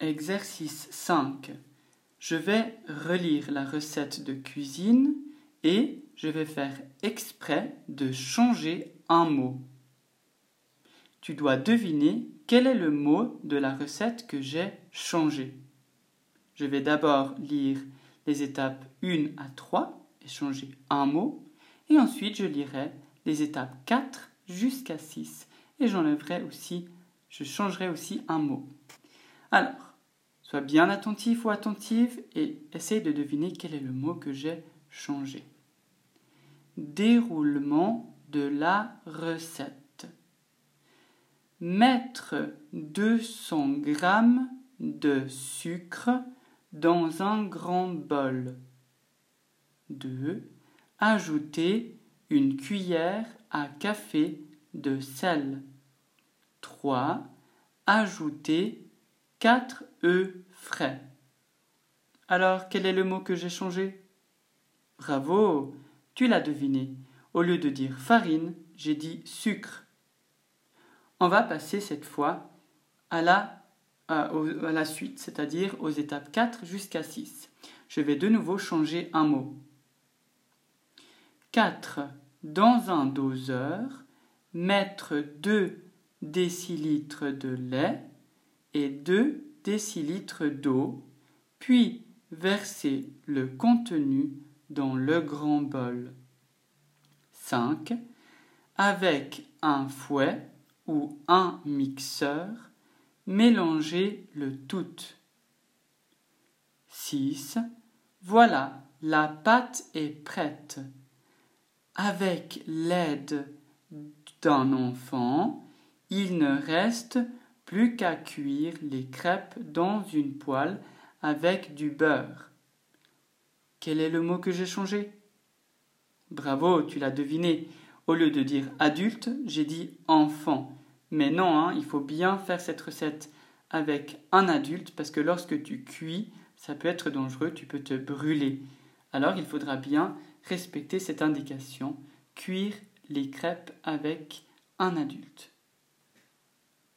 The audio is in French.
Exercice 5. Je vais relire la recette de cuisine et je vais faire exprès de changer un mot. Tu dois deviner quel est le mot de la recette que j'ai changé. Je vais d'abord lire les étapes 1 à 3 et changer un mot, et ensuite je lirai les étapes 4 jusqu'à 6 et j'enlèverai aussi, je changerai aussi un mot. Alors, sois bien attentif ou attentive et essaye de deviner quel est le mot que j'ai changé. Déroulement de la recette. Mettre 200 g de sucre dans un grand bol. 2. Ajouter une cuillère à café de sel. 3. Ajouter 4 œufs frais. Alors, quel est le mot que j'ai changé? Bravo, tu l'as deviné. Au lieu de dire farine, j'ai dit sucre. On va passer cette fois à la, suite, c'est-à-dire aux étapes 4 jusqu'à 6. Je vais de nouveau changer un mot. 4. Dans un doseur, mettre 2 décilitres de lait et 2 décilitres d'eau, puis verser le contenu dans le grand bol. 5. Avec un fouet ou un mixeur, mélanger le tout. 6. Voilà, la pâte est prête. Avec l'aide d'un enfant, il ne reste plus qu'à cuire les crêpes dans une poêle avec du beurre. Quel est le mot que j'ai changé? Bravo, tu l'as deviné. Au lieu de dire adulte, j'ai dit enfant. Mais non, hein, il faut bien faire cette recette avec un adulte parce que lorsque tu cuis, ça peut être dangereux, tu peux te brûler. Alors il faudra bien respecter cette indication, cuire les crêpes avec un adulte.